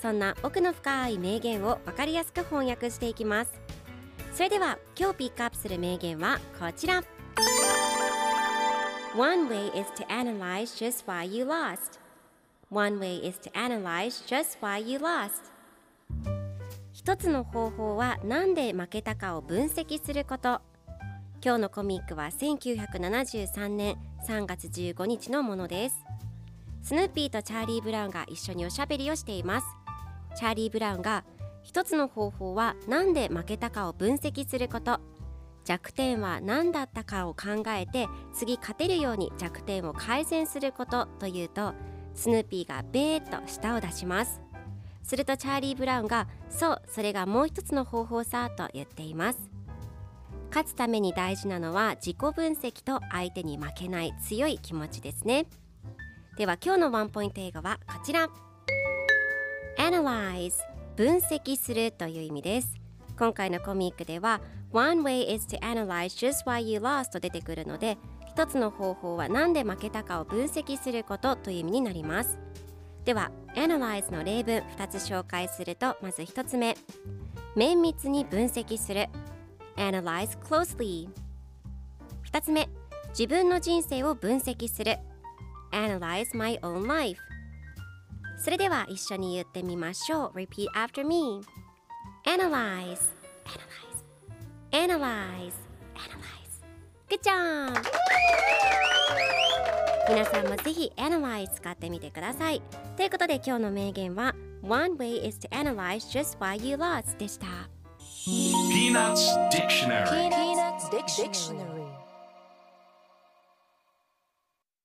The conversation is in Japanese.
そんな奥の深い名言を分かりやすく翻訳していきます。それでは今日ピックアップする名言はこちら。One way is to analyze just why you lost. One way is to analyze just why you lost. 一つの方法は何で負けたかを分析すること。今日のコミックは1973年3月15日のものです。スヌーピーとチャーリー・ブラウンが一緒におしゃべりをしています。チャーリー・ブラウンが一つの方法は何で負けたかを分析すること。弱点は何だったかを考えて次勝てるように弱点を改善することというとスヌーピーがベーッと舌を出します。するとチャーリー・ブラウンがそうそれがもう一つの方法さと言っています。勝つために大事なのは自己分析と相手に負けない強い気持ちですね。では今日のワンポイント英語はこちら。Analyze 分析するという意味です。今回のコミックでは One way is to analyze just why you lost と出てくるので一つの方法は何で負けたかを分析することという意味になります。では Analyze の例文2つ紹介するとまず1つ目。綿密に分析する。Analyze closely 2つ目。自分の人生を分析する。Analyze my own life それでは一緒に言ってみましょう Repeat after me Analyze Analyze Analyze Analyze Good job! 皆さんもぜひ Analyze 使ってみてくださいということで今日の名言は One way is to analyze just why you lost でした Peanuts Dictionary.